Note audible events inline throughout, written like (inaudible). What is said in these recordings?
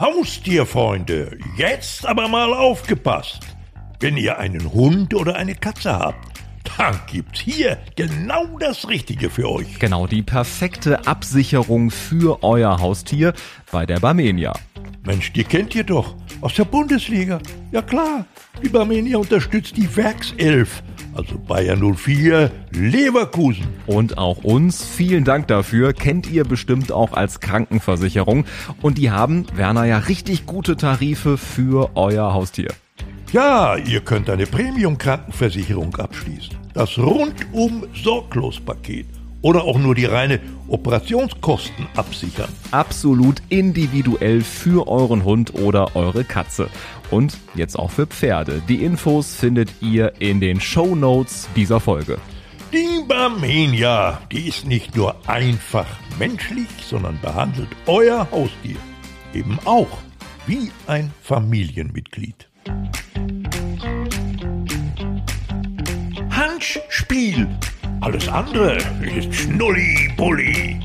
Haustierfreunde, jetzt aber mal aufgepasst. Wenn ihr einen Hund oder eine Katze habt, dann gibt's hier genau das Richtige für euch. Genau, die perfekte Absicherung für euer Haustier bei der Barmenia. Mensch, die kennt ihr doch aus der Bundesliga. Ja klar, die Barmenia unterstützt die Werkself also Bayern 04, Leverkusen. Und auch uns, vielen Dank dafür, kennt ihr bestimmt auch als Krankenversicherung. Und die haben, Werner, ja richtig gute Tarife für euer Haustier. Ja, ihr könnt eine Premium-Krankenversicherung abschließen. Das rundum sorglos Paket oder auch nur die reine Operationskosten absichern. Absolut individuell für euren Hund oder eure Katze. Und jetzt auch für Pferde. Die Infos findet ihr in den Show Notes dieser Folge. Die Barmenia, die ist nicht nur einfach menschlich, sondern behandelt euer Haustier eben auch wie ein Familienmitglied. Handspiel alles andere ist Schnulli-Bulli.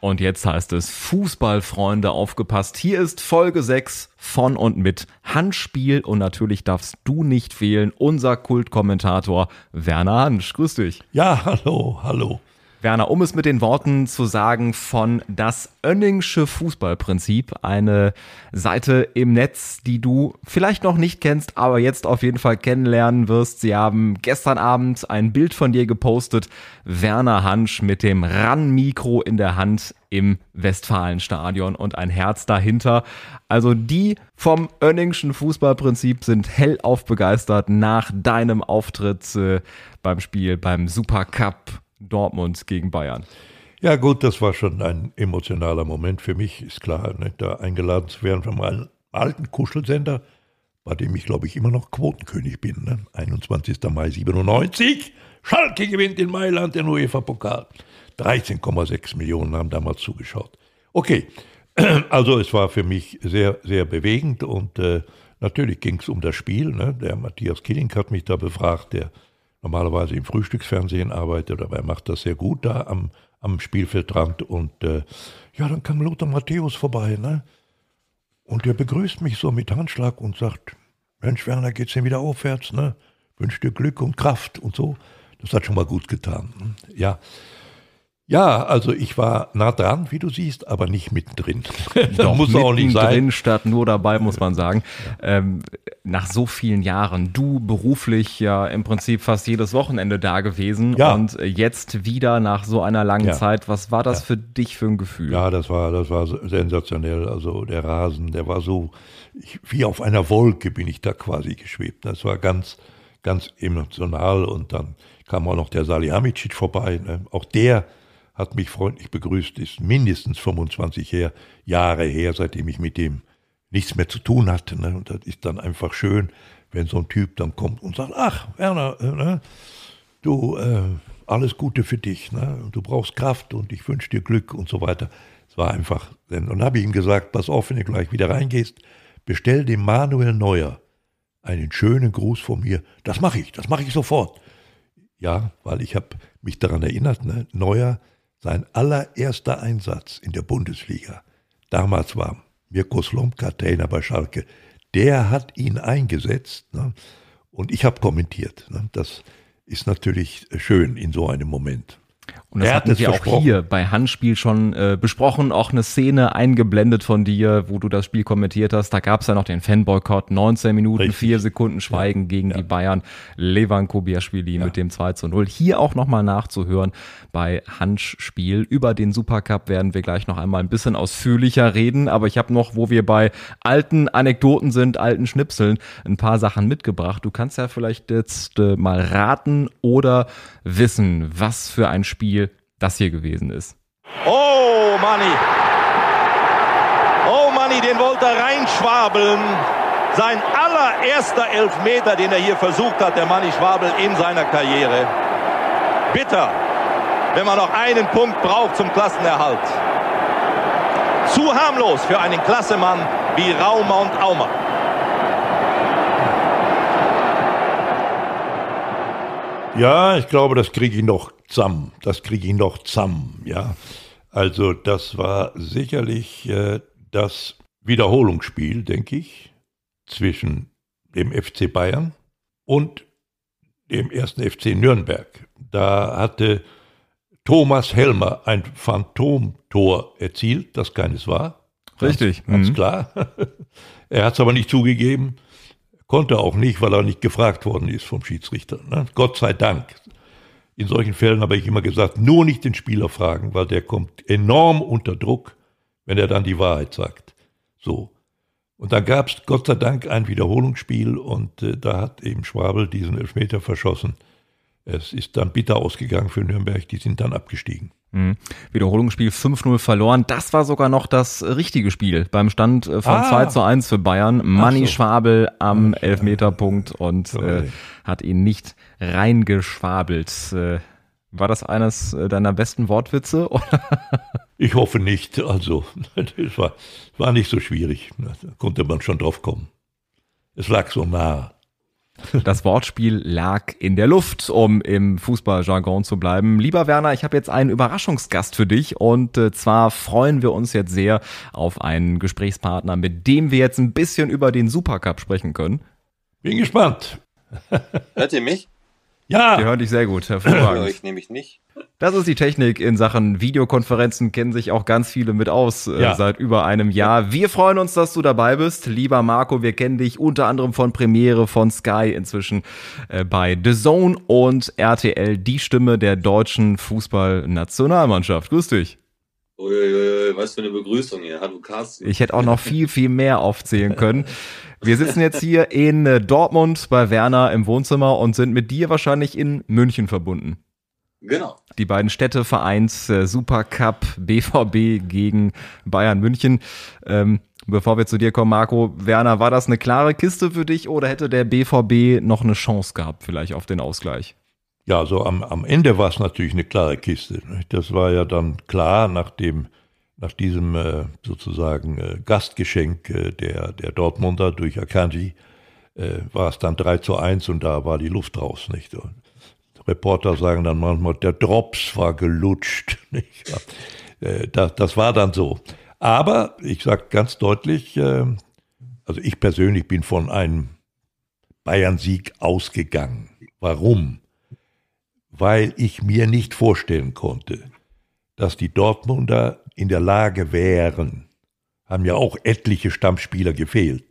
Und jetzt heißt es Fußballfreunde aufgepasst. Hier ist Folge 6 von und mit Handspiel und natürlich darfst du nicht fehlen, unser Kultkommentator Werner Hansch. Grüß dich. Ja, hallo, hallo. Werner, um es mit den Worten zu sagen von das Önningsche Fußballprinzip, eine Seite im Netz, die du vielleicht noch nicht kennst, aber jetzt auf jeden Fall kennenlernen wirst. Sie haben gestern Abend ein Bild von dir gepostet, Werner Hansch mit dem RAN-Mikro in der Hand im Westfalenstadion und ein Herz dahinter. Also die vom Önningschen Fußballprinzip sind hellauf begeistert nach deinem Auftritt äh, beim Spiel beim Supercup Dortmund gegen Bayern. Ja gut, das war schon ein emotionaler Moment für mich, ist klar, ne, da eingeladen zu werden von meinem alten Kuschelsender, bei dem ich glaube ich immer noch Quotenkönig bin. Ne? 21. Mai 97, Schalke gewinnt in Mailand den UEFA-Pokal. 13,6 Millionen haben damals zugeschaut. Okay, (clears throat) also es war für mich sehr, sehr bewegend und äh, natürlich ging es um das Spiel. Ne? Der Matthias Killing hat mich da befragt, der normalerweise im Frühstücksfernsehen arbeitet, aber er macht das sehr gut da am, am Spielfeldrand. Und äh, ja, dann kam Lothar Matthäus vorbei, ne? Und der begrüßt mich so mit Handschlag und sagt, Mensch, Werner, geht's denn wieder aufwärts, ne? Wünsch dir Glück und Kraft und so. Das hat schon mal gut getan. Ne? Ja, ja, also ich war nah dran, wie du siehst, aber nicht mittendrin. (laughs) Doch, muss auch nicht sein. Drin statt nur dabei, muss man sagen. Ja. Ähm, nach so vielen Jahren, du beruflich ja im Prinzip fast jedes Wochenende da gewesen ja. und jetzt wieder nach so einer langen ja. Zeit. Was war das für dich für ein Gefühl? Ja, das war, das war sensationell. Also der Rasen, der war so, ich, wie auf einer Wolke bin ich da quasi geschwebt. Das war ganz, ganz emotional und dann kam auch noch der Salihamidzic vorbei. Ne? Auch der hat mich freundlich begrüßt, ist mindestens 25 her, Jahre her, seitdem ich mit dem nichts mehr zu tun hatte. Ne? Und das ist dann einfach schön, wenn so ein Typ dann kommt und sagt, ach, Werner, äh, ne? du, äh, alles Gute für dich, ne? du brauchst Kraft und ich wünsche dir Glück und so weiter. Es war einfach, und dann habe ich ihm gesagt, pass auf, wenn du gleich wieder reingehst, bestell dem Manuel Neuer einen schönen Gruß von mir. Das mache ich, das mache ich sofort. Ja, weil ich habe mich daran erinnert, ne? Neuer sein allererster Einsatz in der Bundesliga, damals war Mirko Slomka Trainer bei Schalke, der hat ihn eingesetzt ne? und ich habe kommentiert. Ne? Das ist natürlich schön in so einem Moment. Und das hatten wir auch hier bei Handspiel schon äh, besprochen, auch eine Szene eingeblendet von dir, wo du das Spiel kommentiert hast. Da gab es ja noch den Fanboykott, 19 Minuten, Richtig. 4 Sekunden Schweigen ja. gegen ja. die Bayern. Levan Kobiaschwili ja. mit dem 2 zu 0. Hier auch nochmal nachzuhören bei Handspiel. Über den Supercup werden wir gleich noch einmal ein bisschen ausführlicher reden, aber ich habe noch, wo wir bei alten Anekdoten sind, alten Schnipseln, ein paar Sachen mitgebracht. Du kannst ja vielleicht jetzt äh, mal raten oder wissen, was für ein Spiel das hier gewesen ist. Oh, Manni. Oh, Manni, den wollte er reinschwabeln. Sein allererster Elfmeter, den er hier versucht hat, der Manni Schwabel in seiner Karriere. Bitter, wenn man noch einen Punkt braucht zum Klassenerhalt. Zu harmlos für einen Klassemann wie Raumer und Aumer. Ja, ich glaube, das kriege ich noch zusammen. Das kriege ich noch zusammen, ja. Also das war sicherlich äh, das Wiederholungsspiel, denke ich, zwischen dem FC Bayern und dem ersten FC Nürnberg. Da hatte Thomas Helmer ein Phantomtor erzielt, das keines war. Richtig. Ganz, mhm. klar. (laughs) er hat es aber nicht zugegeben, konnte auch nicht, weil er nicht gefragt worden ist vom Schiedsrichter. Ne? Gott sei Dank. In solchen Fällen habe ich immer gesagt, nur nicht den Spieler fragen, weil der kommt enorm unter Druck, wenn er dann die Wahrheit sagt. So. Und dann gab es Gott sei Dank ein Wiederholungsspiel und äh, da hat eben Schwabel diesen Elfmeter verschossen. Es ist dann bitter ausgegangen für Nürnberg, die sind dann abgestiegen. Mhm. Wiederholungsspiel 5-0 verloren. Das war sogar noch das richtige Spiel beim Stand äh, von ah. 2 zu 1 für Bayern. Manni so. Schwabel am Elfmeterpunkt und äh, hat ihn nicht reingeschwabelt. Äh, war das eines äh, deiner besten Wortwitze? (laughs) ich hoffe nicht. Also, (laughs) es war, war nicht so schwierig. Da konnte man schon drauf kommen. Es lag so nah. Das Wortspiel lag in der Luft, um im Fußballjargon zu bleiben. Lieber Werner, ich habe jetzt einen Überraschungsgast für dich und äh, zwar freuen wir uns jetzt sehr auf einen Gesprächspartner, mit dem wir jetzt ein bisschen über den Supercup sprechen können. Bin gespannt. Hört ihr mich? Ja. Die hören dich sehr gut, hervorragend. ich nehme ich nicht. Das ist die Technik in Sachen Videokonferenzen, kennen sich auch ganz viele mit aus äh, ja. seit über einem Jahr. Wir freuen uns, dass du dabei bist. Lieber Marco, wir kennen dich unter anderem von Premiere, von Sky, inzwischen äh, bei The Zone und RTL, die Stimme der deutschen Fußballnationalmannschaft. Grüß dich. Uiuiui, was für eine Begrüßung hier. Hallo Carsten. Ich hätte auch noch viel, viel mehr aufzählen können. Wir sitzen jetzt hier in äh, Dortmund bei Werner im Wohnzimmer und sind mit dir wahrscheinlich in München verbunden. Genau. Die beiden Städte vereint äh, Supercup BVB gegen Bayern München. Ähm, bevor wir zu dir kommen, Marco, Werner, war das eine klare Kiste für dich oder hätte der BVB noch eine Chance gehabt, vielleicht auf den Ausgleich? Ja, so am, am Ende war es natürlich eine klare Kiste. Das war ja dann klar, nachdem nach diesem äh, sozusagen äh, Gastgeschenk äh, der, der Dortmunder durch Akanji äh, war es dann 3 zu 1 und da war die Luft raus. Nicht? Und Reporter sagen dann manchmal, der Drops war gelutscht. (laughs) Nicht? Äh, das, das war dann so. Aber ich sage ganz deutlich, äh, also ich persönlich bin von einem Bayern-Sieg ausgegangen. Warum? Weil ich mir nicht vorstellen konnte, dass die Dortmunder in der Lage wären, haben ja auch etliche Stammspieler gefehlt,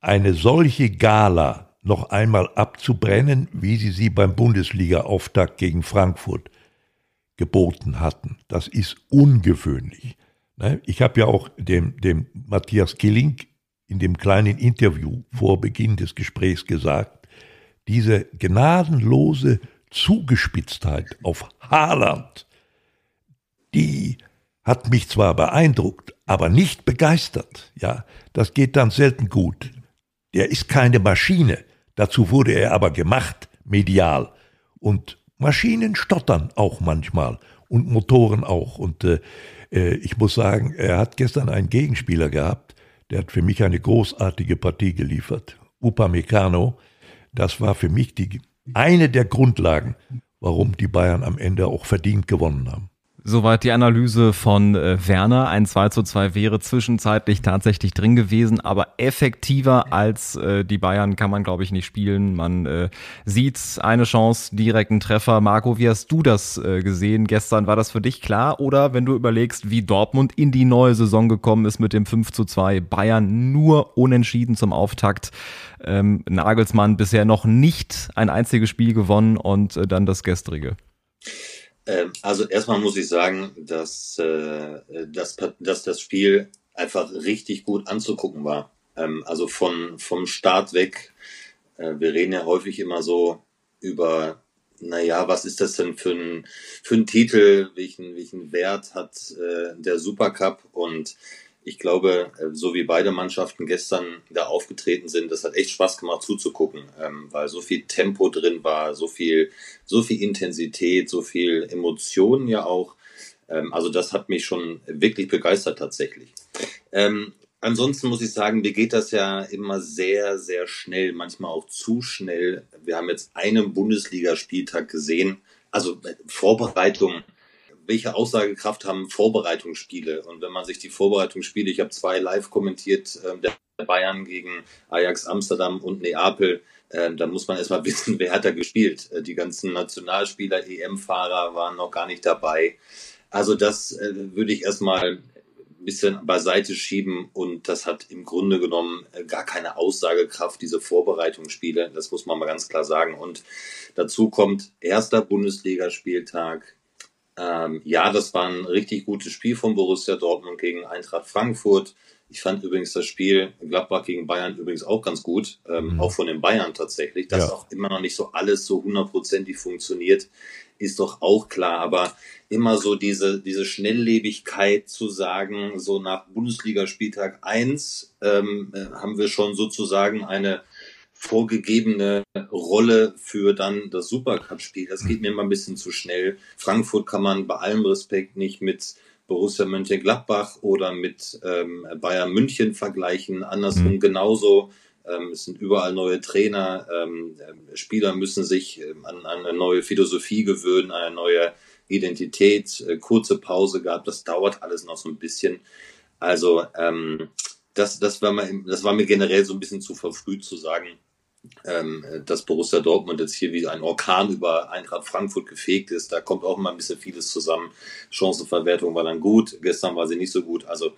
eine solche Gala noch einmal abzubrennen, wie sie sie beim Bundesliga-Auftakt gegen Frankfurt geboten hatten. Das ist ungewöhnlich. Ne? Ich habe ja auch dem, dem Matthias Killing in dem kleinen Interview vor Beginn des Gesprächs gesagt, diese gnadenlose Zugespitztheit auf Haaland, die hat mich zwar beeindruckt, aber nicht begeistert. Ja, das geht dann selten gut. Der ist keine Maschine. Dazu wurde er aber gemacht, medial. Und Maschinen stottern auch manchmal und Motoren auch. Und äh, äh ich muss sagen, er hat gestern einen Gegenspieler gehabt, der hat für mich eine großartige Partie geliefert. Upamecano, das war für mich die, eine der Grundlagen, warum die Bayern am Ende auch verdient gewonnen haben. Soweit die Analyse von äh, Werner. Ein 2 zu 2 wäre zwischenzeitlich tatsächlich drin gewesen, aber effektiver als äh, die Bayern kann man, glaube ich, nicht spielen. Man äh, sieht eine Chance, direkten Treffer. Marco, wie hast du das äh, gesehen gestern? War das für dich klar? Oder wenn du überlegst, wie Dortmund in die neue Saison gekommen ist mit dem 5 zu 2, Bayern nur unentschieden zum Auftakt. Ähm, Nagelsmann bisher noch nicht ein einziges Spiel gewonnen und äh, dann das gestrige. Ähm, also erstmal muss ich sagen, dass, äh, dass, dass das Spiel einfach richtig gut anzugucken war. Ähm, also von, vom Start weg, äh, wir reden ja häufig immer so über, naja, was ist das denn für ein, für ein Titel, welchen, welchen Wert hat äh, der Supercup und ich glaube, äh, so wie beide Mannschaften gestern da aufgetreten sind, das hat echt Spaß gemacht zuzugucken, ähm, weil so viel Tempo drin war, so viel, so viel Intensität, so viel Emotionen ja auch. Ähm, also das hat mich schon wirklich begeistert tatsächlich. Ähm, ansonsten muss ich sagen, mir geht das ja immer sehr, sehr schnell, manchmal auch zu schnell. Wir haben jetzt einen Bundesligaspieltag gesehen, also äh, Vorbereitung welche Aussagekraft haben Vorbereitungsspiele? Und wenn man sich die Vorbereitungsspiele, ich habe zwei live kommentiert, äh, der Bayern gegen Ajax Amsterdam und Neapel, äh, dann muss man erstmal (laughs) wissen, wer hat da gespielt. Äh, die ganzen Nationalspieler, EM-Fahrer waren noch gar nicht dabei. Also das äh, würde ich erstmal ein bisschen beiseite schieben und das hat im Grunde genommen äh, gar keine Aussagekraft, diese Vorbereitungsspiele. Das muss man mal ganz klar sagen. Und dazu kommt erster Bundesligaspieltag. Ähm, ja, das war ein richtig gutes Spiel von Borussia Dortmund gegen Eintracht Frankfurt. Ich fand übrigens das Spiel Gladbach gegen Bayern übrigens auch ganz gut, ähm, mhm. auch von den Bayern tatsächlich. Dass ja. auch immer noch nicht so alles so hundertprozentig funktioniert, ist doch auch klar. Aber immer so diese, diese Schnelllebigkeit zu sagen, so nach Bundesligaspieltag 1 ähm, äh, haben wir schon sozusagen eine vorgegebene Rolle für dann das Supercup-Spiel. Das geht mhm. mir immer ein bisschen zu schnell. Frankfurt kann man bei allem Respekt nicht mit Borussia Mönchengladbach oder mit ähm, Bayern München vergleichen. Andersrum mhm. genauso. Ähm, es sind überall neue Trainer. Ähm, Spieler müssen sich ähm, an, an, eine neue Philosophie gewöhnen, eine neue Identität. Äh, kurze Pause gab. Das dauert alles noch so ein bisschen. Also ähm, das, das, war mir, das war mir generell so ein bisschen zu verfrüht zu sagen, ähm, dass Borussia Dortmund jetzt hier wie ein Orkan über Eintracht Frankfurt gefegt ist. Da kommt auch immer ein bisschen vieles zusammen. Chancenverwertung war dann gut, gestern war sie nicht so gut. Also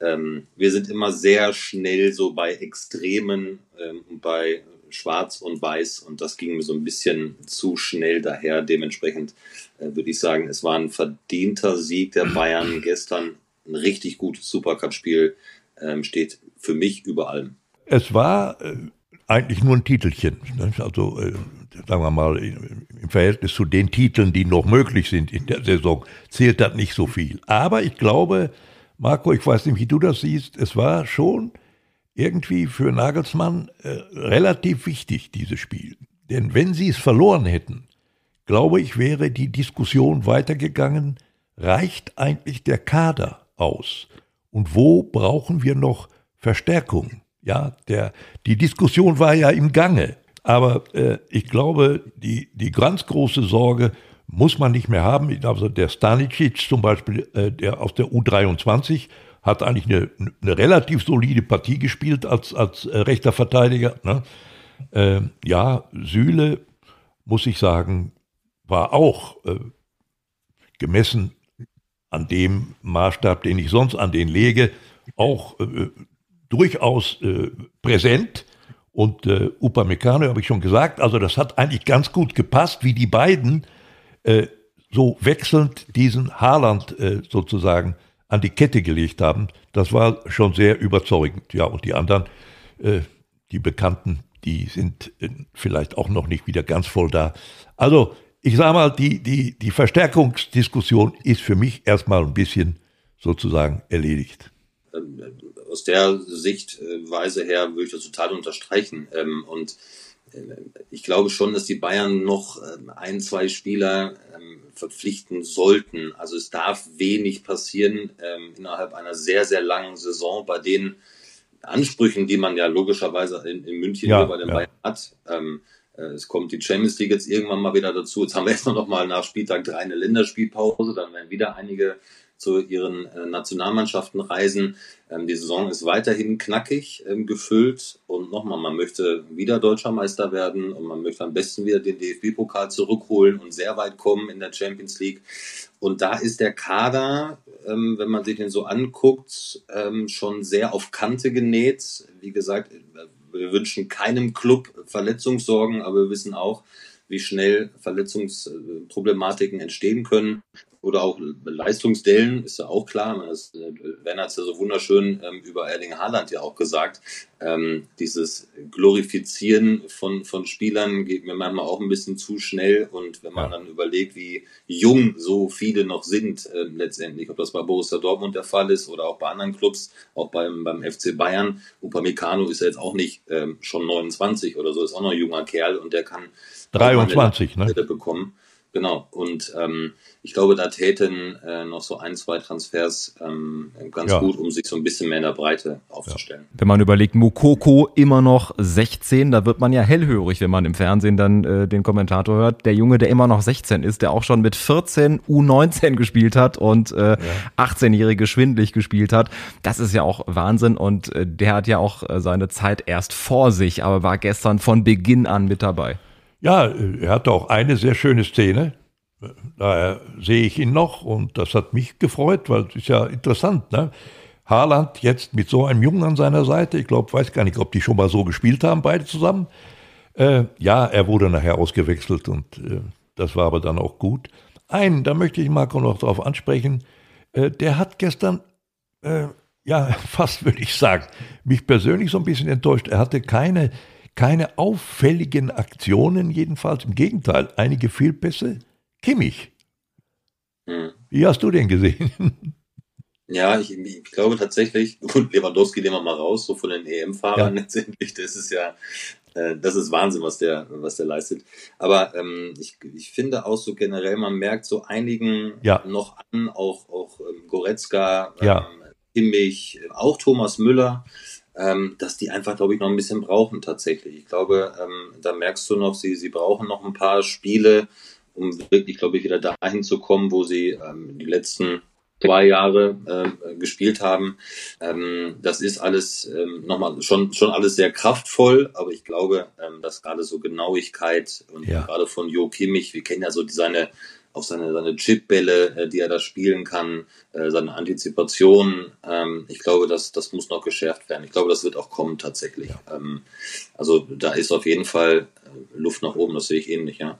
ähm, wir sind immer sehr schnell so bei Extremen ähm, bei Schwarz und Weiß und das ging mir so ein bisschen zu schnell daher. Dementsprechend äh, würde ich sagen, es war ein verdienter Sieg der Bayern (clears throat) gestern. Ein richtig gutes Supercup-Spiel ähm, steht für mich über allem. Es war äh, eigentlich nur ein Titelchen. Ne? Also, äh, sagen wir mal, im Verhältnis zu den Titeln, die noch möglich sind in der Saison, zählt das nicht so viel. Aber ich glaube, Marco, ich weiß nicht, wie du das siehst, es war schon irgendwie für Nagelsmann äh, relativ wichtig, dieses Spiel. Denn wenn sie es verloren hätten, glaube ich, wäre die Diskussion weitergegangen, reicht eigentlich der Kader aus? Und wo brauchen wir noch Verstärkung? Ja, der, die Diskussion war ja im Gange. Aber äh, ich glaube, die, die ganz große Sorge muss man nicht mehr haben. Also der Stanicic zum Beispiel, äh, der aus der U23, hat eigentlich eine, eine relativ solide Partie gespielt als, als äh, rechter Verteidiger. Ne? Äh, ja, Sühle, muss ich sagen, war auch äh, gemessen an dem Maßstab, den ich sonst an den lege, auch äh, durchaus äh, präsent. Und äh, Upamecano habe ich schon gesagt, also das hat eigentlich ganz gut gepasst, wie die beiden äh, so wechselnd diesen Haaland äh, sozusagen an die Kette gelegt haben. Das war schon sehr überzeugend. Ja, und die anderen, äh, die Bekannten, die sind äh, vielleicht auch noch nicht wieder ganz voll da. Also, ich sage mal, die, die, die Verstärkungsdiskussion ist für mich erstmal ein bisschen sozusagen erledigt. Ähm, aus der Sichtweise her würde ich das total unterstreichen. Ähm, und äh, ich glaube schon, dass die Bayern noch ähm, ein, zwei Spieler ähm, verpflichten sollten. Also es darf wenig passieren innerhalb einer sehr, sehr langen Saison bei den Ansprüchen, die man ja logischerweise in, in München ja, bei den ja. Bayern hat. Äh, es kommt die Champions League jetzt irgendwann mal wieder dazu. Jetzt haben wir erstmal noch mal nach Spieltag drei eine Länderspielpause. Dann werden wieder einige zu ihren äh, Nationalmannschaften reisen. Ähm, die Saison ist weiterhin knackig ähm, gefüllt und nochmal, man möchte wieder deutscher Meister werden und man möchte am besten wieder den DFB-Pokal zurückholen und sehr weit kommen in der Champions League. Und da ist der Kader, ähm, wenn man sich den so anguckt, ähm, schon sehr auf Kante genäht. Wie gesagt, wir wünschen keinem Club Verletzungssorgen, aber wir wissen auch, wie schnell Verletzungsproblematiken entstehen können oder auch Leistungsdellen, ist ja auch klar. Das, Werner hat es ja so wunderschön ähm, über Erling Haaland ja auch gesagt. Ähm, dieses Glorifizieren von, von Spielern geht mir manchmal auch ein bisschen zu schnell. Und wenn man dann überlegt, wie jung so viele noch sind, äh, letztendlich, ob das bei Borussia Dortmund der Fall ist oder auch bei anderen Clubs, auch beim, beim FC Bayern. Upamecano ist ja jetzt auch nicht ähm, schon 29 oder so, ist auch noch ein junger Kerl und der kann 23, ne? bekommen. Genau. Und ähm, ich glaube, da täten äh, noch so ein, zwei Transfers ähm, ganz ja. gut, um sich so ein bisschen mehr in der Breite aufzustellen. Ja. Wenn man überlegt, Mokoko immer noch 16, da wird man ja hellhörig, wenn man im Fernsehen dann äh, den Kommentator hört. Der Junge, der immer noch 16 ist, der auch schon mit 14 U19 gespielt hat und äh, ja. 18-Jährige schwindlig gespielt hat. Das ist ja auch Wahnsinn und äh, der hat ja auch äh, seine Zeit erst vor sich, aber war gestern von Beginn an mit dabei. Ja, er hatte auch eine sehr schöne Szene. Daher sehe ich ihn noch und das hat mich gefreut, weil es ist ja interessant. Ne? Haaland jetzt mit so einem Jungen an seiner Seite, ich glaube, weiß gar nicht, ob die schon mal so gespielt haben, beide zusammen. Äh, ja, er wurde nachher ausgewechselt und äh, das war aber dann auch gut. Einen, da möchte ich Marco noch darauf ansprechen, äh, der hat gestern, äh, ja, (laughs) fast würde ich sagen, mich persönlich so ein bisschen enttäuscht. Er hatte keine keine auffälligen Aktionen, jedenfalls im Gegenteil, einige Fehlpässe. Kimmich. Hm. Wie hast du den gesehen? (laughs) Ja, ich, ich, glaube tatsächlich, gut, Lewandowski nehmen wir mal raus, so von den EM-Fahrern ja. letztendlich, das ist ja, äh, das ist Wahnsinn, was der, was der leistet. Aber ähm, ich, ich finde auch so generell, man merkt so einigen ja. noch an, auch, auch ähm, Goretzka, ähm, ja. Kimmich, auch Thomas Müller, ähm, dass die einfach, glaube ich, noch ein bisschen brauchen tatsächlich. Ich glaube, ähm, da merkst du noch, sie, sie brauchen noch ein paar Spiele, um wirklich, glaube ich, wieder dahin zu kommen, wo sie ähm, die letzten zwei Jahre äh, gespielt haben. Ähm, das ist alles ähm, nochmal schon, schon alles sehr kraftvoll, aber ich glaube, ähm, dass gerade so Genauigkeit und ja. gerade von Jo Kimmich, wir kennen ja so seine auch seine, seine Chipbälle, äh, die er da spielen kann, äh, seine Antizipation. Ähm, ich glaube, das, das muss noch geschärft werden. Ich glaube, das wird auch kommen tatsächlich. Ähm, also da ist auf jeden Fall äh, Luft nach oben, das sehe ich ähnlich, ja.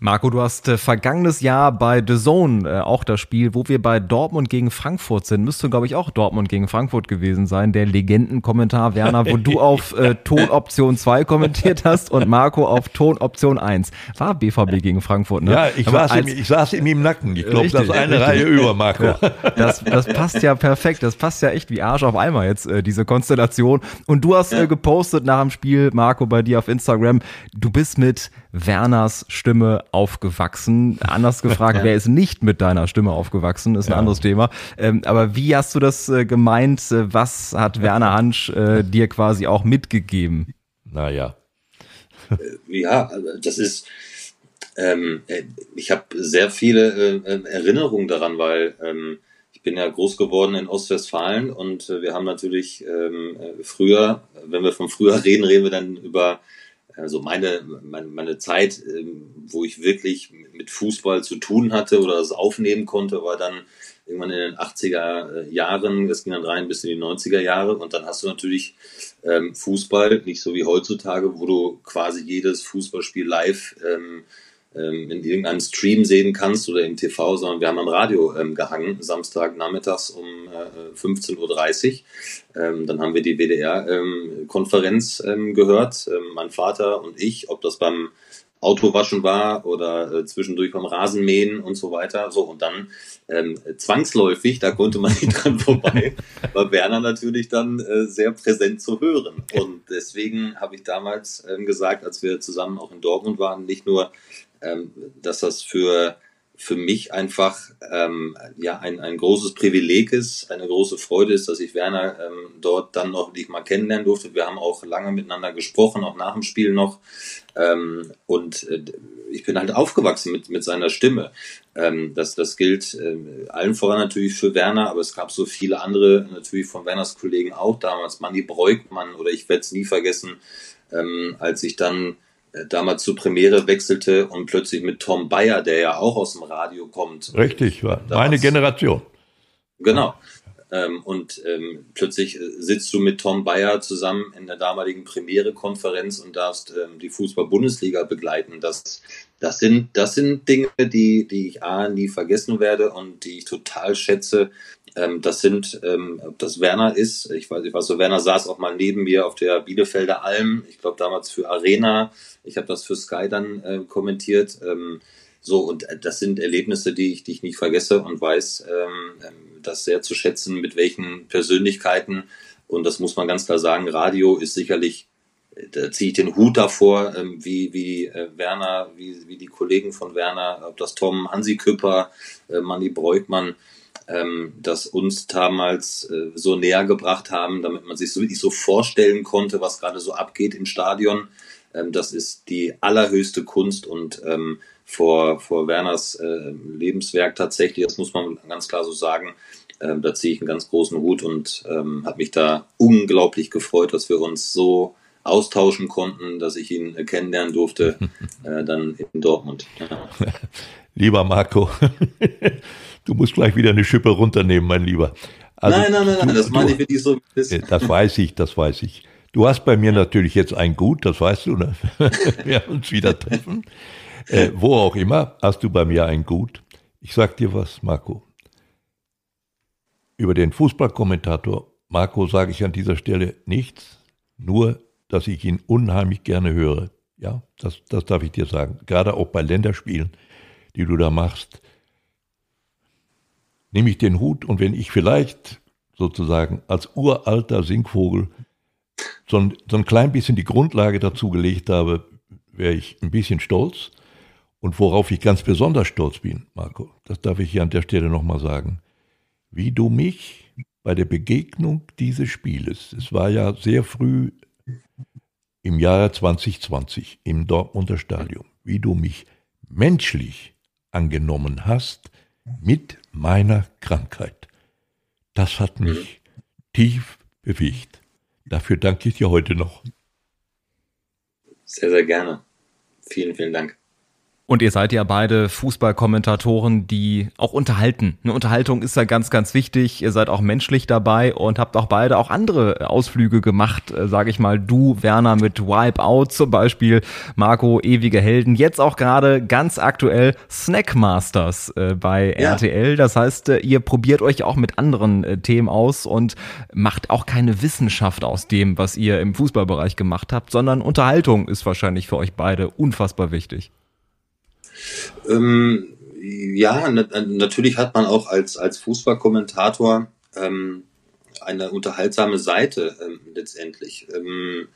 Marco, du hast äh, vergangenes Jahr bei The Zone äh, auch das Spiel, wo wir bei Dortmund gegen Frankfurt sind. Müsste, glaube ich, auch Dortmund gegen Frankfurt gewesen sein. Der Legendenkommentar, Werner, wo du (laughs) auf äh, Tonoption 2 kommentiert hast und Marco auf Tonoption 1. War BVB gegen Frankfurt, ne? Ja, ich, saß, als, ihm, ich saß ihm im Nacken. Ich glaube, das ist eine richtig. Reihe über, Marco. Ja, das, das passt ja perfekt. Das passt ja echt wie Arsch auf einmal jetzt, äh, diese Konstellation. Und du hast äh, gepostet nach dem Spiel, Marco, bei dir auf Instagram, du bist mit Werners Stimme aufgewachsen. Anders gefragt, (laughs) ja. wer ist nicht mit deiner Stimme aufgewachsen, ist ein ja. anderes Thema. Ähm, aber wie hast du das äh, gemeint? Äh, was hat Werner Hansch äh, (laughs) dir quasi auch mitgegeben? Naja. Äh, ja, also das ist, ähm, äh, ich habe sehr viele äh, Erinnerungen daran, weil ähm, ich bin ja groß geworden in Ostwestfalen und wir haben natürlich ähm, früher, wenn wir von früher reden, reden wir dann über also meine, meine, meine Zeit, ähm, wo ich wirklich mit Fußball zu tun hatte oder das aufnehmen konnte, war dann irgendwann in den 80er äh, Jahren, das ging dann rein bis in die 90er Jahre. Und dann hast du natürlich ähm, Fußball, nicht so wie heutzutage, wo du quasi jedes Fußballspiel live ähm, ähm, in irgendeinem Stream sehen kannst oder im TV, sondern wir haben am Radio ähm, gehangen, Samstag nachmittags um äh, 15.30 Uhr. Ähm, dann haben wir die WDR-Konferenz ähm, ähm, gehört, ähm, mein Vater und ich, ob das beim Autowaschen war oder äh, zwischendurch beim Rasenmähen und so weiter. So, und dann ähm, zwangsläufig, da konnte man (laughs) nicht dran vorbei, war Werner natürlich dann äh, sehr präsent zu hören. Und deswegen habe ich damals ähm, gesagt, als wir zusammen auch in Dortmund waren, nicht nur ähm, dass das für, für mich einfach ähm, ja, ein, ein großes Privileg ist, eine große Freude ist, dass ich Werner ähm, dort dann noch nicht mal kennenlernen durfte. Wir haben auch lange miteinander gesprochen, auch nach dem Spiel noch. Ähm, und äh, ich bin halt aufgewachsen mit, mit seiner Stimme. Ähm, das, das gilt äh, allen voran natürlich für Werner, aber es gab so viele andere natürlich von Werners Kollegen auch damals. Manni Breukmann oder ich werde es nie vergessen, ähm, als ich dann damals zur Premiere wechselte und plötzlich mit Tom Bayer, der ja auch aus dem Radio kommt. Richtig, war meine Generation. Genau. Ähm, und ähm, plötzlich äh, sitzt du mit Tom Bayer zusammen in der damaligen Premiere-Konferenz und darfst ähm, die Fußball-Bundesliga begleiten. Das, das, sind, das sind Dinge, die, die ich A, nie vergessen werde und die ich total schätze. Ähm, das sind, ähm, ob das Werner ist, ich weiß, ich weiß so, Werner saß auch mal neben mir auf der Bielefelder Alm, ich glaube damals für Arena, ich habe das für Sky dann äh, kommentiert. Ähm, so, und äh, das sind Erlebnisse, die ich, die ich nicht vergesse und weiß, ähm, ähm, das sehr zu schätzen, mit welchen Persönlichkeiten. Und das muss man ganz klar sagen, Radio ist sicherlich da ziehe ich den Hut davor, ähm, wie, wie äh, Werner, wie, wie die Kollegen von Werner, ob das Tom, Hansi Küpper, äh, Manni Breukmann, ähm, das uns damals äh, so näher gebracht haben, damit man sich so wirklich so vorstellen konnte, was gerade so abgeht im Stadion. Ähm, das ist die allerhöchste Kunst und ähm, vor, vor Werners äh, Lebenswerk tatsächlich, das muss man ganz klar so sagen, ähm, da ziehe ich einen ganz großen Hut und ähm, habe mich da unglaublich gefreut, dass wir uns so austauschen konnten, dass ich ihn kennenlernen durfte, (laughs) äh, dann in Dortmund. Ja. (laughs) Lieber Marco, (laughs) du musst gleich wieder eine Schippe runternehmen, mein Lieber. Also, nein, nein, nein, nein, das meine ich wirklich so. Das weiß ich, das weiß ich. Du hast bei mir natürlich jetzt ein Gut, das weißt du, ne? (laughs) wir uns wieder treffen. Äh, wo auch immer, hast du bei mir ein Gut. Ich sag dir was, Marco. Über den Fußballkommentator Marco sage ich an dieser Stelle nichts, nur dass ich ihn unheimlich gerne höre. Ja, das, das darf ich dir sagen. Gerade auch bei Länderspielen, die du da machst, nehme ich den Hut und wenn ich vielleicht sozusagen als uralter Singvogel so ein, so ein klein bisschen die Grundlage dazu gelegt habe, wäre ich ein bisschen stolz. Und worauf ich ganz besonders stolz bin, Marco, das darf ich hier an der Stelle nochmal sagen, wie du mich bei der Begegnung dieses Spieles, es war ja sehr früh im Jahre 2020 im Dortmunder Stadion, wie du mich menschlich angenommen hast mit meiner Krankheit. Das hat mich tief bewegt. Dafür danke ich dir heute noch. Sehr, sehr gerne. Vielen, vielen Dank. Und ihr seid ja beide Fußballkommentatoren, die auch unterhalten. Eine Unterhaltung ist ja ganz, ganz wichtig. Ihr seid auch menschlich dabei und habt auch beide auch andere Ausflüge gemacht, äh, sage ich mal. Du, Werner, mit Wipeout zum Beispiel, Marco, ewige Helden. Jetzt auch gerade ganz aktuell Snackmasters äh, bei ja. RTL. Das heißt, äh, ihr probiert euch auch mit anderen äh, Themen aus und macht auch keine Wissenschaft aus dem, was ihr im Fußballbereich gemacht habt, sondern Unterhaltung ist wahrscheinlich für euch beide unfassbar wichtig. Ähm, ja, natürlich hat man auch als, als Fußballkommentator ähm, eine unterhaltsame Seite ähm, letztendlich. Ähm,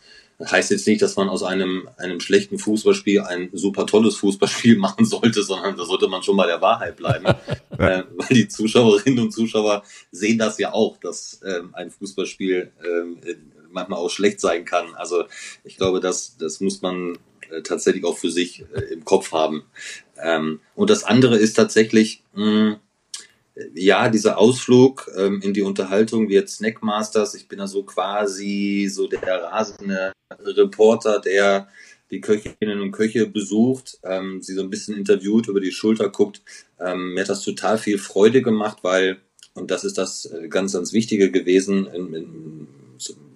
heißt jetzt nicht, dass man aus einem, einem schlechten Fußballspiel ein super tolles Fußballspiel (laughs) machen sollte, sondern da sollte man schon bei der Wahrheit bleiben. (laughs) äh, weil die Zuschauerinnen und Zuschauer sehen das ja auch, dass ähm, ein Fußballspiel ähm, manchmal auch schlecht sein kann. Also ich glaube, das, das muss man tatsächlich auch für sich äh, im Kopf haben. Ähm, und das andere ist tatsächlich, mh, ja, dieser Ausflug ähm, in die Unterhaltung wie jetzt Snackmasters. Ich bin da so quasi so der rasende Reporter, der die Köchinnen und Köche besucht, ähm, sie so ein bisschen interviewt, über die Schulter guckt. Ähm, mir hat das total viel Freude gemacht, weil, und das ist das äh, ganz, ganz Wichtige gewesen, in, in,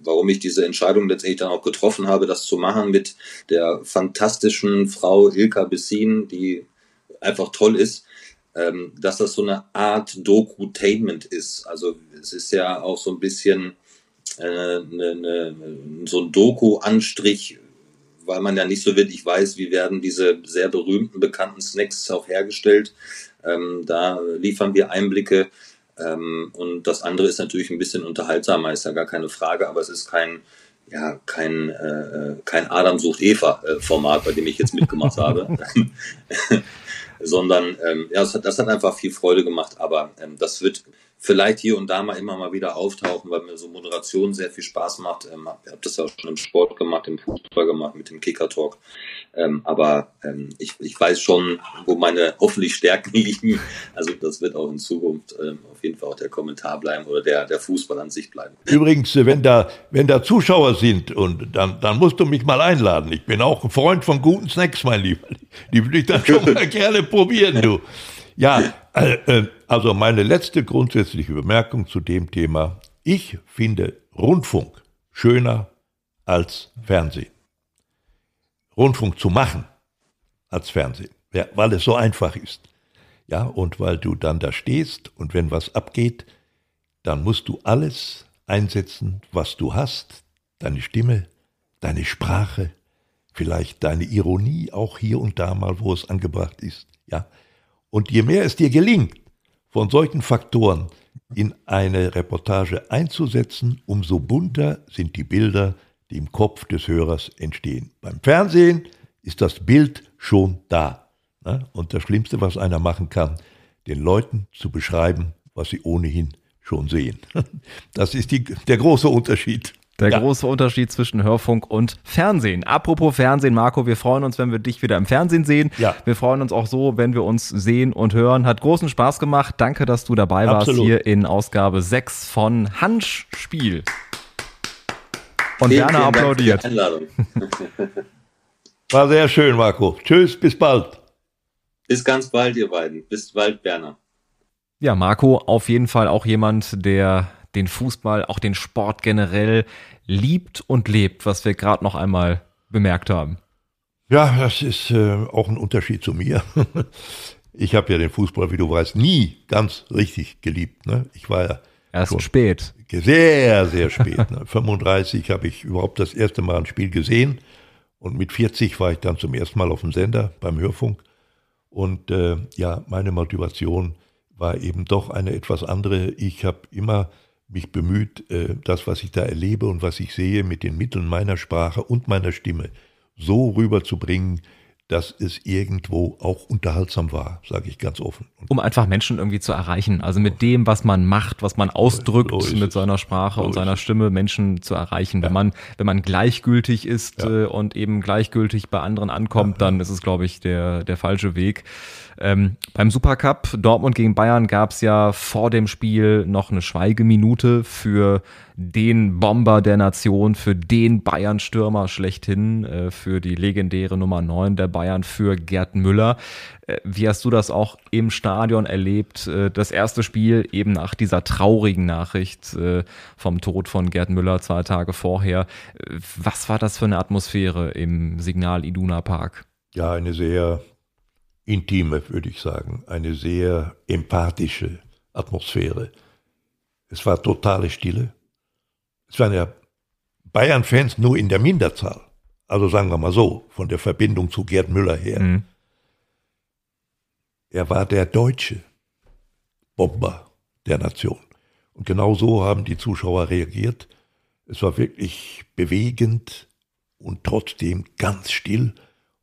warum ich diese Entscheidung letztendlich dann auch getroffen habe, das zu machen mit der fantastischen Frau Ilka Bessin, die einfach toll ist, ähm, dass das so eine Art Dokutainment ist. Also es ist ja auch so ein bisschen äh, eine, eine, so ein Doku-Anstrich, weil man ja nicht so wirklich weiß, wie werden diese sehr berühmten, bekannten Snacks auch hergestellt. Ähm, da liefern wir Einblicke ähm, und das andere ist natürlich ein bisschen unterhaltsamer, ist ja gar keine Frage, aber es ist kein, ja, kein, äh, kein Adam sucht Eva-Format, äh, bei dem ich jetzt mitgemacht (laughs) habe. (laughs) Sondern ähm, ja, das hat, das hat einfach viel Freude gemacht, aber ähm, das wird vielleicht hier und da mal immer mal wieder auftauchen, weil mir so Moderation sehr viel Spaß macht. Ähm, ich habe das ja auch schon im Sport gemacht, im Fußball gemacht, mit dem Kicker-Talk. Ähm, aber ähm, ich, ich weiß schon, wo meine hoffentlich Stärken (laughs) liegen. Also das wird auch in Zukunft auf jeden Fall auch der Kommentar bleiben oder der, der Fußball an sich bleiben. Übrigens, wenn da, wenn da Zuschauer sind, und dann, dann musst du mich mal einladen. Ich bin auch ein Freund von guten Snacks, mein Lieber. Die würde ich dann (laughs) schon mal gerne probieren, du. Ja, äh, äh, also meine letzte grundsätzliche Bemerkung zu dem Thema. Ich finde Rundfunk schöner als Fernsehen. Rundfunk zu machen als Fernsehen, ja, weil es so einfach ist. Ja, und weil du dann da stehst und wenn was abgeht, dann musst du alles einsetzen, was du hast, deine Stimme, deine Sprache, vielleicht deine Ironie auch hier und da mal, wo es angebracht ist, ja. Und je mehr es dir gelingt, von solchen Faktoren in eine Reportage einzusetzen, umso bunter sind die Bilder, die im Kopf des Hörers entstehen. Beim Fernsehen ist das Bild schon da. Ne? Und das Schlimmste, was einer machen kann, den Leuten zu beschreiben, was sie ohnehin schon sehen. (laughs) Das ist die, der große Unterschied. Der ja. große Unterschied zwischen Hörfunk und Fernsehen. Apropos Fernsehen, Marco, wir freuen uns, wenn wir dich wieder im Fernsehen sehen. Ja. Wir freuen uns auch so, wenn wir uns sehen und hören. Hat großen Spaß gemacht. Danke, dass du dabei Absolut. warst hier in Ausgabe 6 von Handspiel. Und vielen, Werner applaudiert. (laughs) War sehr schön, Marco. Tschüss, bis bald. Bis ganz bald, ihr beiden. Bis bald, Werner. Ja, Marco, auf jeden Fall auch jemand, der den Fußball, auch den Sport generell liebt und lebt, was wir gerade noch einmal bemerkt haben. Ja, das ist äh, auch ein Unterschied zu mir. (laughs) ich habe ja den Fußball, wie du weißt, nie ganz richtig geliebt. Ne? Ich war ja erst spät. Sehr, sehr spät. Ne? (laughs) 35 habe ich überhaupt das erste Mal ein Spiel gesehen und mit 40 war ich dann zum ersten Mal auf dem Sender beim Hörfunk. Und äh, ja, meine Motivation war eben doch eine etwas andere. Ich habe immer mich bemüht, äh, das, was ich da erlebe und was ich sehe, mit den Mitteln meiner Sprache und meiner Stimme so rüberzubringen, dass es irgendwo auch unterhaltsam war, sage ich ganz offen. Um einfach Menschen irgendwie zu erreichen, also mit dem, was man macht, was man ausdrückt so mit seiner Sprache so und seiner Stimme, Menschen zu erreichen. Ja. Wenn man wenn man gleichgültig ist ja. äh, und eben gleichgültig bei anderen ankommt, ja. dann ist es, glaube ich, der der falsche Weg. Ähm, beim Supercup Dortmund gegen Bayern gab es ja vor dem Spiel noch eine Schweigeminute für den Bomber der Nation, für den Bayern-Stürmer schlechthin, äh, für die legendäre Nummer 9 der Bayern, für Gerd Müller. Äh, wie hast du das auch im Stadion erlebt? Äh, das erste Spiel eben nach dieser traurigen Nachricht vom Tod von Gerd Müller zwei Tage vorher. Was war das für eine Atmosphäre im Signal Iduna Park? Ja, eine sehr intime, würde ich sagen, eine sehr empathische Atmosphäre. Es war totale Stille. Es waren ja Bayern-Fans nur in der Minderzahl. Also sagen wir mal so, von der Verbindung zu Gerd Müller her. Mhm. Er war der deutsche Bomber der Nation. Und genau so haben die Zuschauer reagiert. Es war wirklich bewegend und trotzdem ganz still.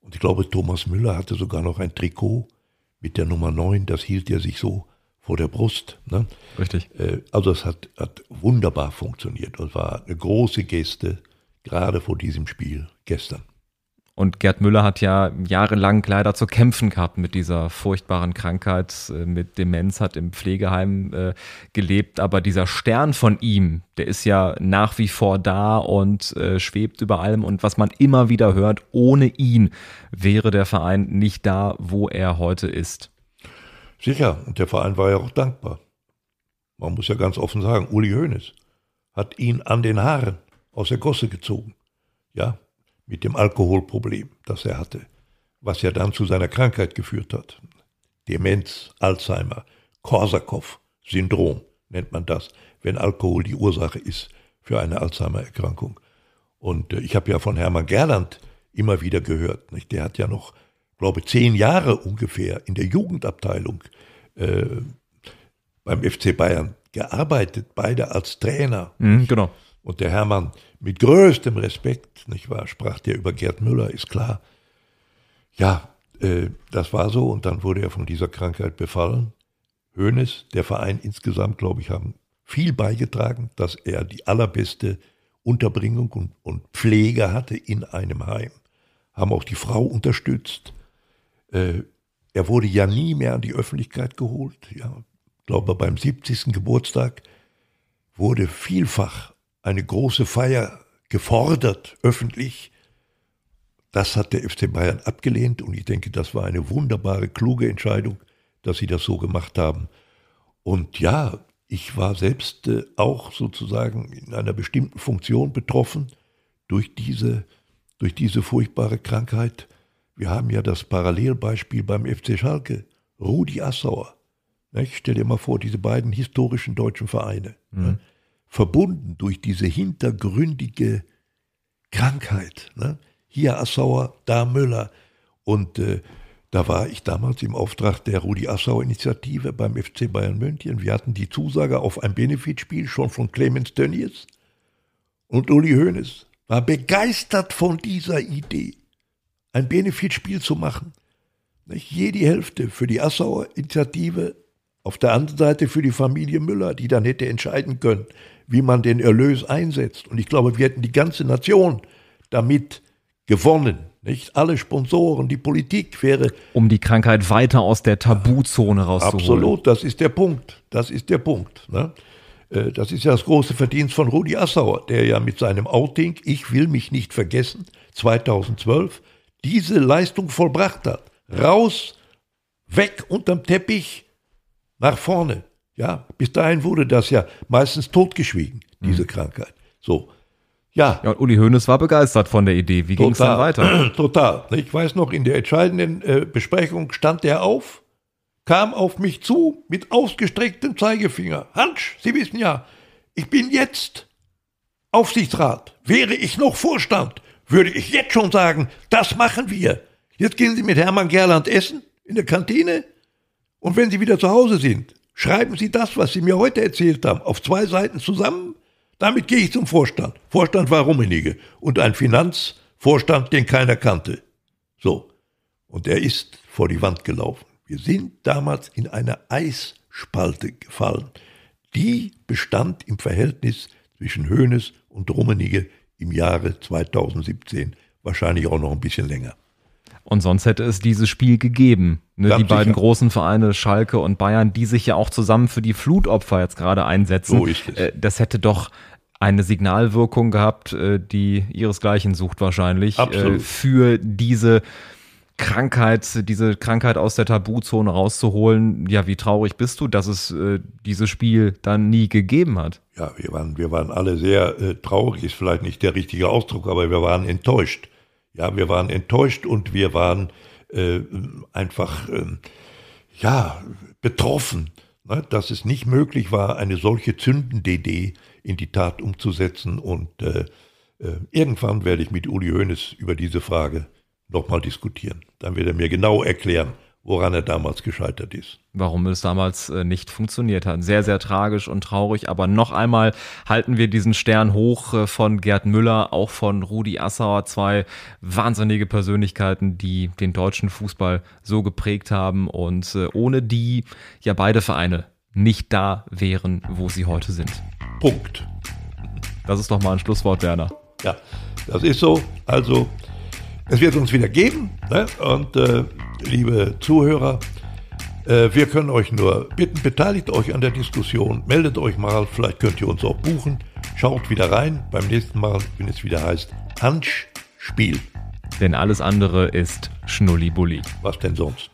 Und ich glaube, Thomas Müller hatte sogar noch ein Trikot mit der Nummer 9, das hielt er sich so vor der Brust. Ne? Richtig. Äh, also es hat, hat wunderbar funktioniert. Das war eine große Geste, gerade vor diesem Spiel gestern. Und Gerd Müller hat ja jahrelang leider zu kämpfen gehabt mit dieser furchtbaren Krankheit, äh, mit Demenz, hat im Pflegeheim äh, gelebt. Aber dieser Stern von ihm, der ist ja nach wie vor da und äh, schwebt über allem. Und was man immer wieder hört, ohne ihn wäre der Verein nicht da, wo er heute ist. Sicher, und der Verein war ja auch dankbar. Man muss ja ganz offen sagen, Uli Hoeneß hat ihn an den Haaren aus der Gosse gezogen. Ja, mit dem Alkoholproblem, das er hatte, was ja dann zu seiner Krankheit geführt hat. Demenz, Alzheimer, Korsakow-Syndrom nennt man das, wenn Alkohol die Ursache ist für eine Alzheimer-Erkrankung. Und äh, ich habe ja von Hermann Gerland immer wieder gehört, nicht? der hat ja noch, glaube zehn Jahre ungefähr in der Jugendabteilung äh, beim FC Bayern gearbeitet, beide als Trainer. Mhm, genau. Und der Hermann mit größtem Respekt, nicht wahr, sprach der über Gerd Müller, ist klar. Ja, äh, das war so und dann wurde er von dieser Krankheit befallen. Hoeneß, der Verein insgesamt, glaube ich, haben viel beigetragen, dass er die allerbeste Unterbringung und, und Pflege hatte in einem Heim. Haben auch die Frau unterstützt. Äh, er wurde ja nie mehr an die Öffentlichkeit geholt. Ja, ich glaube, beim 70. Geburtstag wurde vielfach eine große Feier gefordert, öffentlich. Das hat der FC Bayern abgelehnt und ich denke, das war eine wunderbare, kluge Entscheidung, dass sie das so gemacht haben. Und ja, ich war selbst äh, auch sozusagen in einer bestimmten Funktion betroffen durch diese, durch diese furchtbare Krankheit. Wir haben ja das Parallelbeispiel beim FC Schalke, Rudi Assauer. Ich stell dir mal vor, diese beiden historischen deutschen Vereine. Mhm verbunden durch diese hintergründige Krankheit. Ne? Hier Assauer, da Müller. Und äh, da war ich damals im Auftrag der Rudi Assauer Initiative beim FC Bayern München. Wir hatten die Zusage auf ein Benefitspiel schon von Clemens Tönnies und Uli Hoeneß war begeistert von dieser Idee, ein Benefitspiel zu machen. Nicht? Je die Hälfte für die Assauer Initiative, auf der anderen Seite für die Familie Müller, die dann hätte entscheiden können, wie man den Erlös einsetzt. Und ich glaube, wir hätten die ganze Nation damit gewonnen. Nicht alle Sponsoren, die Politik wäre. Um die Krankheit weiter aus der Tabuzone rauszuholen. Absolut, das ist der Punkt. Das ist der Punkt. Ne? Äh, das ist ja das große Verdienst von Rudi Assauer, der ja mit seinem Outing Ich will mich nicht vergessen 2012 diese Leistung vollbracht hat. Raus, weg unterm Teppich, nach vorne. Ja, bis dahin wurde das ja meistens totgeschwiegen, diese mhm. Krankheit. So. Ja. ja, und Uli Hoeneß war begeistert von der Idee. Wie ging es dann weiter? (clears throat) Total. Ich weiß noch, in der entscheidenden äh, Besprechung stand er auf, kam auf mich zu mit ausgestrecktem Zeigefinger. Hans, Sie wissen ja, ich bin jetzt Aufsichtsrat. Wäre ich noch Vorstand, würde ich jetzt schon sagen, das machen wir. Jetzt gehen Sie mit Hermann Gerland essen in der Kantine und wenn Sie wieder zu Hause sind, schreiben Sie das, was Sie mir heute erzählt haben, auf zwei Seiten zusammen damit gehe ich zum Vorstand. Vorstand war Rummenigge und ein Finanzvorstand, den keiner kannte. So. Und er ist vor die Wand gelaufen. Wir sind damals in eine Eisspalte gefallen. Die bestand im Verhältnis zwischen Hoeneß und Rummenigge im Jahre 2017, wahrscheinlich auch noch ein bisschen länger. Und sonst hätte es dieses Spiel gegeben. Ne, die beiden großen Vereine, Schalke und Bayern, die sich ja auch zusammen für die Flutopfer jetzt gerade einsetzen. So ist es. Äh, das hätte doch eine Signalwirkung gehabt, äh, die ihresgleichen sucht wahrscheinlich, äh, Absolut. für diese Krankheit, diese Krankheit aus der Tabuzone rauszuholen. Ja, wie traurig bist du, dass es dieses Spiel dann nie gegeben hat? Ja, wir waren, wir waren alle sehr äh, traurig, ist vielleicht nicht der richtige Ausdruck, aber wir waren enttäuscht. Ja, wir waren enttäuscht und wir waren äh, einfach, äh, ja, betroffen, ne, dass es nicht möglich war, eine solche zündende Idee in die Tat umzusetzen. Und äh, äh, irgendwann werde ich mit Uli Hoeneß über diese Frage nochmal diskutieren. Dann wird er mir genau erklären, woran er damals gescheitert ist. Warum es damals äh, nicht funktioniert hat. Sehr, sehr tragisch und traurig. Aber noch einmal halten wir diesen Stern hoch äh, von Gerd Müller, auch von Rudi Assauer. Zwei wahnsinnige Persönlichkeiten, die den deutschen Fußball so geprägt haben und äh, ohne die ja beide Vereine nicht da wären, wo sie heute sind. Punkt. Das ist doch mal ein Schlusswort, Werner. Ja, das ist so. Also, es wird uns wieder geben. Ne? Und äh, liebe Zuhörer, äh, wir können euch nur bitten, beteiligt euch an der Diskussion, meldet euch mal, vielleicht könnt ihr uns auch buchen. Schaut wieder rein beim nächsten Mal, wenn es wieder heißt Hansch Spiel. Denn alles andere ist Schnulli-Bulli. Was denn sonst?